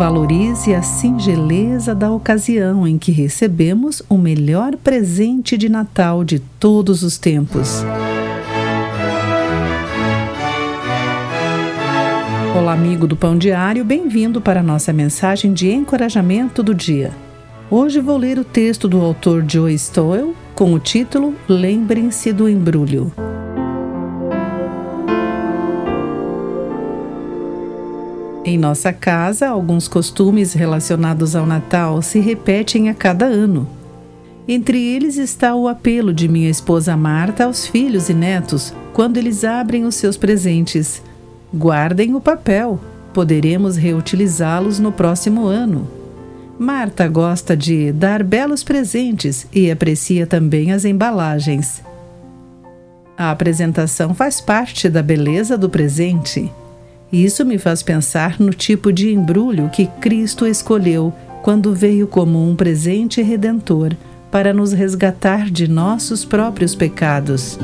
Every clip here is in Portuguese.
Valorize a singeleza da ocasião em que recebemos o melhor presente de Natal de todos os tempos. Olá, amigo do Pão Diário, bem-vindo para a nossa mensagem de encorajamento do dia. Hoje vou ler o texto do autor Joe Stoel com o título Lembrem-se do Embrulho. Em nossa casa, alguns costumes relacionados ao Natal se repetem a cada ano. Entre eles está o apelo de minha esposa Marta aos filhos e netos quando eles abrem os seus presentes. Guardem o papel, poderemos reutilizá-los no próximo ano. Marta gosta de dar belos presentes e aprecia também as embalagens. A apresentação faz parte da beleza do presente. Isso me faz pensar no tipo de embrulho que Cristo escolheu quando veio como um presente redentor para nos resgatar de nossos próprios pecados.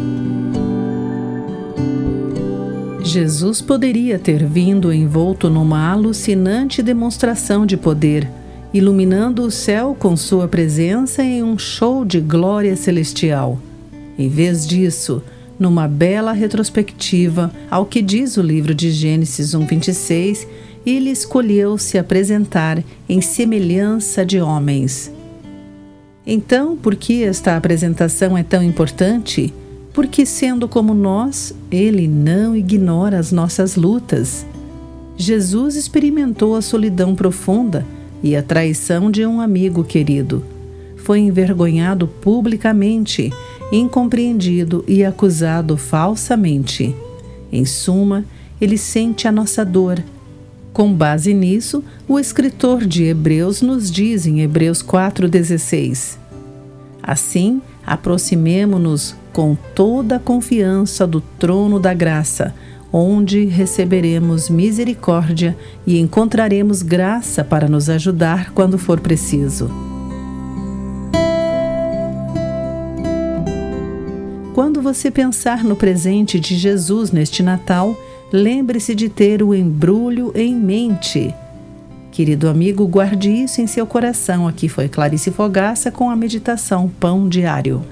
Jesus poderia ter vindo envolto numa alucinante demonstração de poder, iluminando o céu com sua presença em um show de glória celestial. Em vez disso, numa bela retrospectiva ao que diz o livro de Gênesis 1:26, ele escolheu se apresentar em semelhança de homens. Então, por que esta apresentação é tão importante? Porque, sendo como nós, ele não ignora as nossas lutas. Jesus experimentou a solidão profunda e a traição de um amigo querido. Foi envergonhado publicamente incompreendido e acusado falsamente. Em suma, ele sente a nossa dor. Com base nisso, o escritor de Hebreus nos diz em Hebreus 4,16: Assim, aproximemo-nos com toda a confiança do trono da graça, onde receberemos misericórdia e encontraremos graça para nos ajudar quando for preciso. Quando você pensar no presente de Jesus neste Natal, lembre-se de ter o embrulho em mente. Querido amigo, guarde isso em seu coração. Aqui foi Clarice Fogaça com a meditação Pão Diário.